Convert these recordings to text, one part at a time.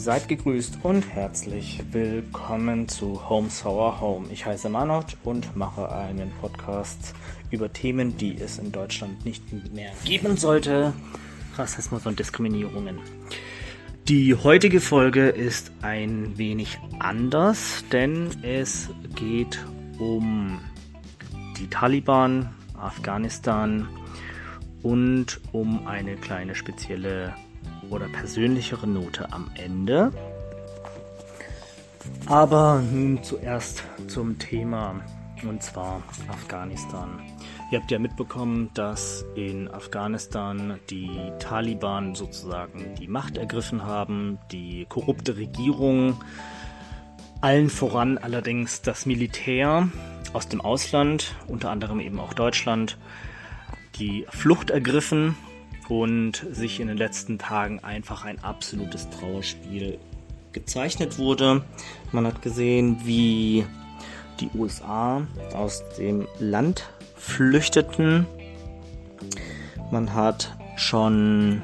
Seid gegrüßt und herzlich willkommen zu Home Sour Home. Ich heiße Manoj und mache einen Podcast über Themen, die es in Deutschland nicht mehr geben sollte. Rassismus und Diskriminierungen. Die heutige Folge ist ein wenig anders, denn es geht um die Taliban, Afghanistan und um eine kleine spezielle oder persönlichere Note am Ende. Aber nun zuerst zum Thema und zwar Afghanistan. Ihr habt ja mitbekommen, dass in Afghanistan die Taliban sozusagen die Macht ergriffen haben, die korrupte Regierung, allen voran allerdings das Militär aus dem Ausland, unter anderem eben auch Deutschland, die Flucht ergriffen und sich in den letzten Tagen einfach ein absolutes Trauerspiel gezeichnet wurde. Man hat gesehen, wie die USA aus dem Land flüchteten. Man hat schon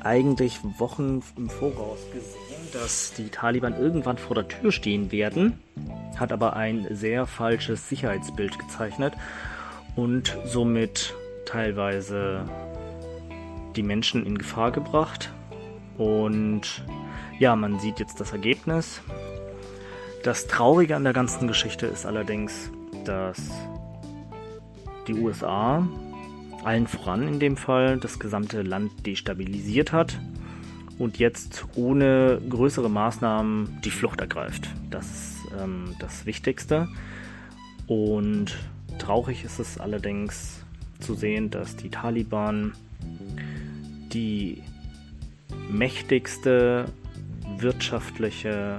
eigentlich Wochen im Voraus gesehen, dass die Taliban irgendwann vor der Tür stehen werden, hat aber ein sehr falsches Sicherheitsbild gezeichnet und somit teilweise die Menschen in Gefahr gebracht. Und ja, man sieht jetzt das Ergebnis. Das Traurige an der ganzen Geschichte ist allerdings, dass die USA, allen voran in dem Fall, das gesamte Land destabilisiert hat und jetzt ohne größere Maßnahmen die Flucht ergreift. Das ist ähm, das Wichtigste. Und traurig ist es allerdings zu sehen, dass die Taliban die mächtigste wirtschaftliche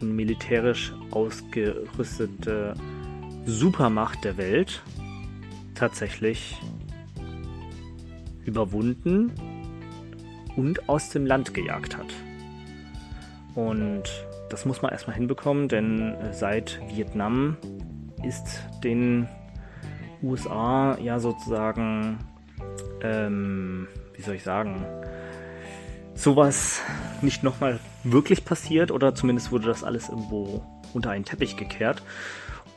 und militärisch ausgerüstete Supermacht der Welt tatsächlich überwunden und aus dem Land gejagt hat. Und das muss man erstmal hinbekommen, denn seit Vietnam ist den USA ja sozusagen ähm, wie soll ich sagen, sowas nicht nochmal wirklich passiert oder zumindest wurde das alles irgendwo unter einen Teppich gekehrt.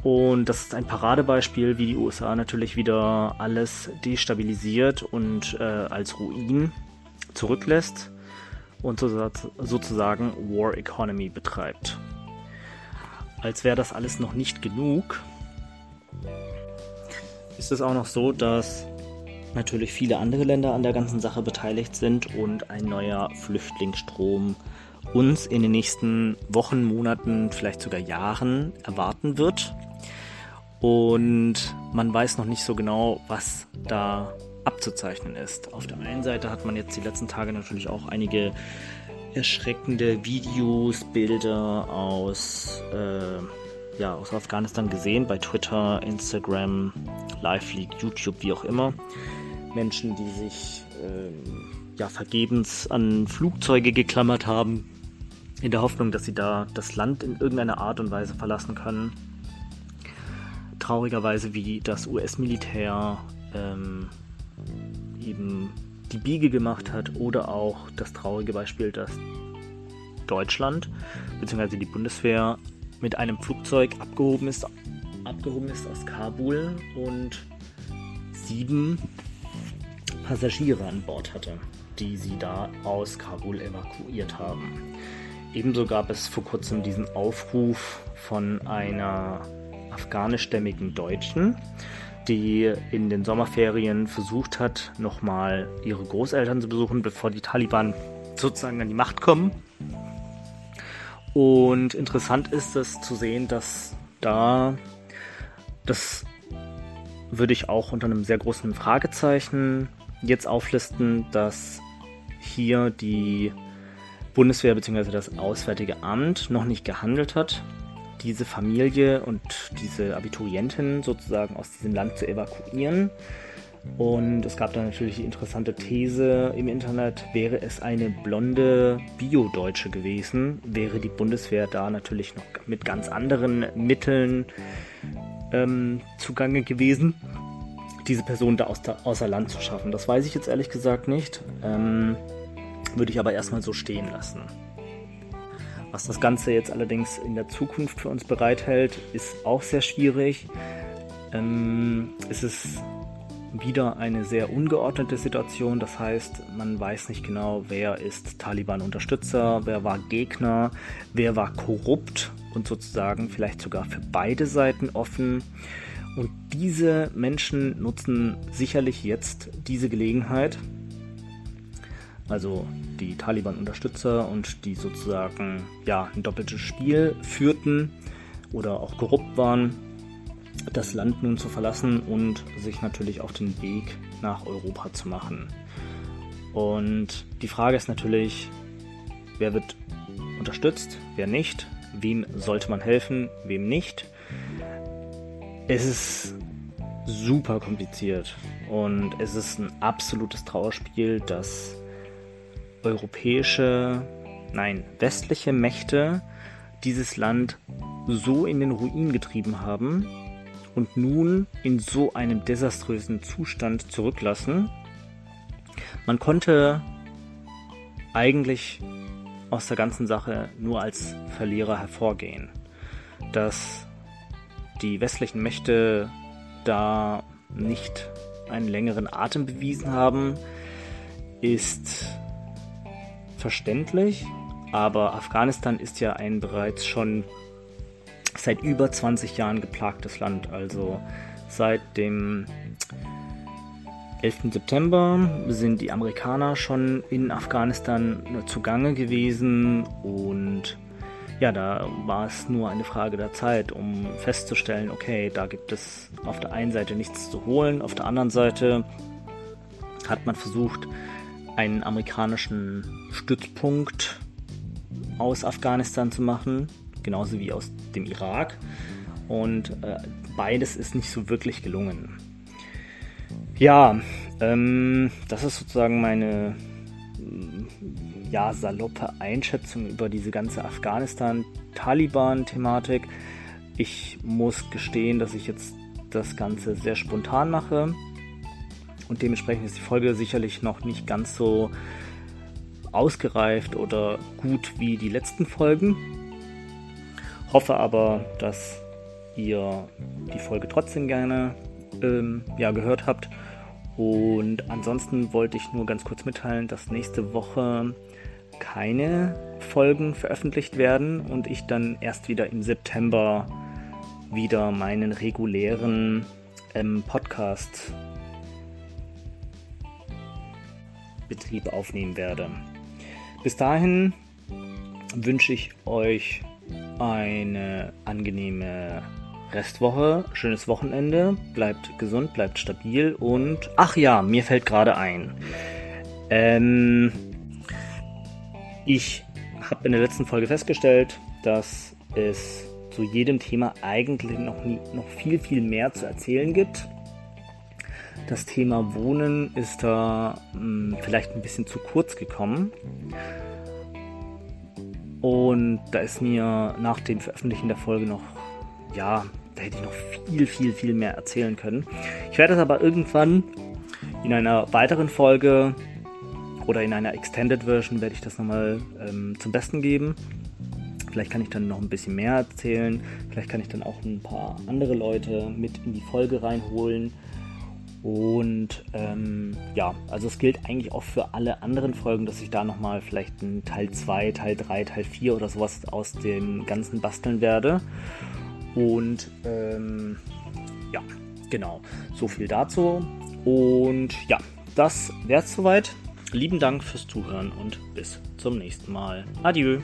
Und das ist ein Paradebeispiel, wie die USA natürlich wieder alles destabilisiert und äh, als Ruin zurücklässt und so, sozusagen War Economy betreibt. Als wäre das alles noch nicht genug, ist es auch noch so, dass natürlich viele andere Länder an der ganzen Sache beteiligt sind und ein neuer Flüchtlingsstrom uns in den nächsten Wochen, Monaten, vielleicht sogar Jahren erwarten wird. Und man weiß noch nicht so genau, was da abzuzeichnen ist. Auf der einen Seite hat man jetzt die letzten Tage natürlich auch einige erschreckende Videos, Bilder aus, äh, ja, aus Afghanistan gesehen, bei Twitter, Instagram, LiveLeak, YouTube, wie auch immer. Menschen, die sich ähm, ja, vergebens an Flugzeuge geklammert haben, in der Hoffnung, dass sie da das Land in irgendeiner Art und Weise verlassen können. Traurigerweise, wie das US-Militär ähm, eben die Biege gemacht hat oder auch das traurige Beispiel, dass Deutschland bzw. die Bundeswehr mit einem Flugzeug abgehoben ist, abgehoben ist aus Kabul und sieben Passagiere an Bord hatte, die sie da aus Kabul evakuiert haben. Ebenso gab es vor kurzem diesen Aufruf von einer afghanischstämmigen Deutschen, die in den Sommerferien versucht hat, nochmal ihre Großeltern zu besuchen, bevor die Taliban sozusagen an die Macht kommen. Und interessant ist es zu sehen, dass da das würde ich auch unter einem sehr großen Fragezeichen jetzt auflisten, dass hier die Bundeswehr bzw. das Auswärtige Amt noch nicht gehandelt hat, diese Familie und diese Abiturientin sozusagen aus diesem Land zu evakuieren. Und es gab da natürlich die interessante These im Internet, wäre es eine blonde Bio-Deutsche gewesen, wäre die Bundeswehr da natürlich noch mit ganz anderen Mitteln ähm, zugange gewesen diese Person da aus, außer Land zu schaffen. Das weiß ich jetzt ehrlich gesagt nicht. Ähm, würde ich aber erstmal so stehen lassen. Was das Ganze jetzt allerdings in der Zukunft für uns bereithält, ist auch sehr schwierig. Ähm, es ist wieder eine sehr ungeordnete Situation. Das heißt, man weiß nicht genau, wer ist Taliban-Unterstützer, wer war Gegner, wer war korrupt und sozusagen vielleicht sogar für beide Seiten offen. Und diese Menschen nutzen sicherlich jetzt diese Gelegenheit, also die Taliban-Unterstützer und die sozusagen ja ein doppeltes Spiel führten oder auch korrupt waren, das Land nun zu verlassen und sich natürlich auf den Weg nach Europa zu machen. Und die Frage ist natürlich, wer wird unterstützt, wer nicht, wem sollte man helfen, wem nicht. Es ist super kompliziert und es ist ein absolutes Trauerspiel, dass europäische, nein, westliche Mächte dieses Land so in den Ruin getrieben haben, und nun in so einem desaströsen Zustand zurücklassen. Man konnte eigentlich aus der ganzen Sache nur als Verlierer hervorgehen. Dass die westlichen Mächte da nicht einen längeren Atem bewiesen haben, ist verständlich, aber Afghanistan ist ja ein bereits schon seit über 20 Jahren geplagtes Land. Also seit dem 11. September sind die Amerikaner schon in Afghanistan zugange gewesen und ja, da war es nur eine Frage der Zeit, um festzustellen, okay, da gibt es auf der einen Seite nichts zu holen, auf der anderen Seite hat man versucht, einen amerikanischen Stützpunkt aus Afghanistan zu machen, genauso wie aus dem Irak. Und äh, beides ist nicht so wirklich gelungen. Ja, ähm, das ist sozusagen meine ja, saloppe Einschätzung über diese ganze Afghanistan-Taliban-Thematik. Ich muss gestehen, dass ich jetzt das Ganze sehr spontan mache und dementsprechend ist die Folge sicherlich noch nicht ganz so ausgereift oder gut wie die letzten Folgen. Hoffe aber, dass ihr die Folge trotzdem gerne ähm, ja, gehört habt. Und ansonsten wollte ich nur ganz kurz mitteilen, dass nächste Woche keine Folgen veröffentlicht werden und ich dann erst wieder im September wieder meinen regulären ähm, Podcast Betrieb aufnehmen werde. Bis dahin wünsche ich euch eine angenehme Restwoche, schönes Wochenende, bleibt gesund, bleibt stabil und ach ja, mir fällt gerade ein. Ähm, ich habe in der letzten Folge festgestellt, dass es zu jedem Thema eigentlich noch, nie, noch viel, viel mehr zu erzählen gibt. Das Thema Wohnen ist da mh, hm, vielleicht ein bisschen zu kurz gekommen. Und da ist mir nach dem Veröffentlichen der Folge noch, ja, da hätte ich noch viel, viel, viel mehr erzählen können. Ich werde es aber irgendwann in einer weiteren Folge oder in einer Extended Version werde ich das nochmal ähm, zum Besten geben. Vielleicht kann ich dann noch ein bisschen mehr erzählen. Vielleicht kann ich dann auch ein paar andere Leute mit in die Folge reinholen. Und ähm, ja, also es gilt eigentlich auch für alle anderen Folgen, dass ich da nochmal vielleicht einen Teil 2, Teil 3, Teil 4 oder sowas aus dem Ganzen basteln werde. Und ähm, ja, genau, so viel dazu. Und ja, das wäre es soweit. Lieben Dank fürs Zuhören und bis zum nächsten Mal. Adieu.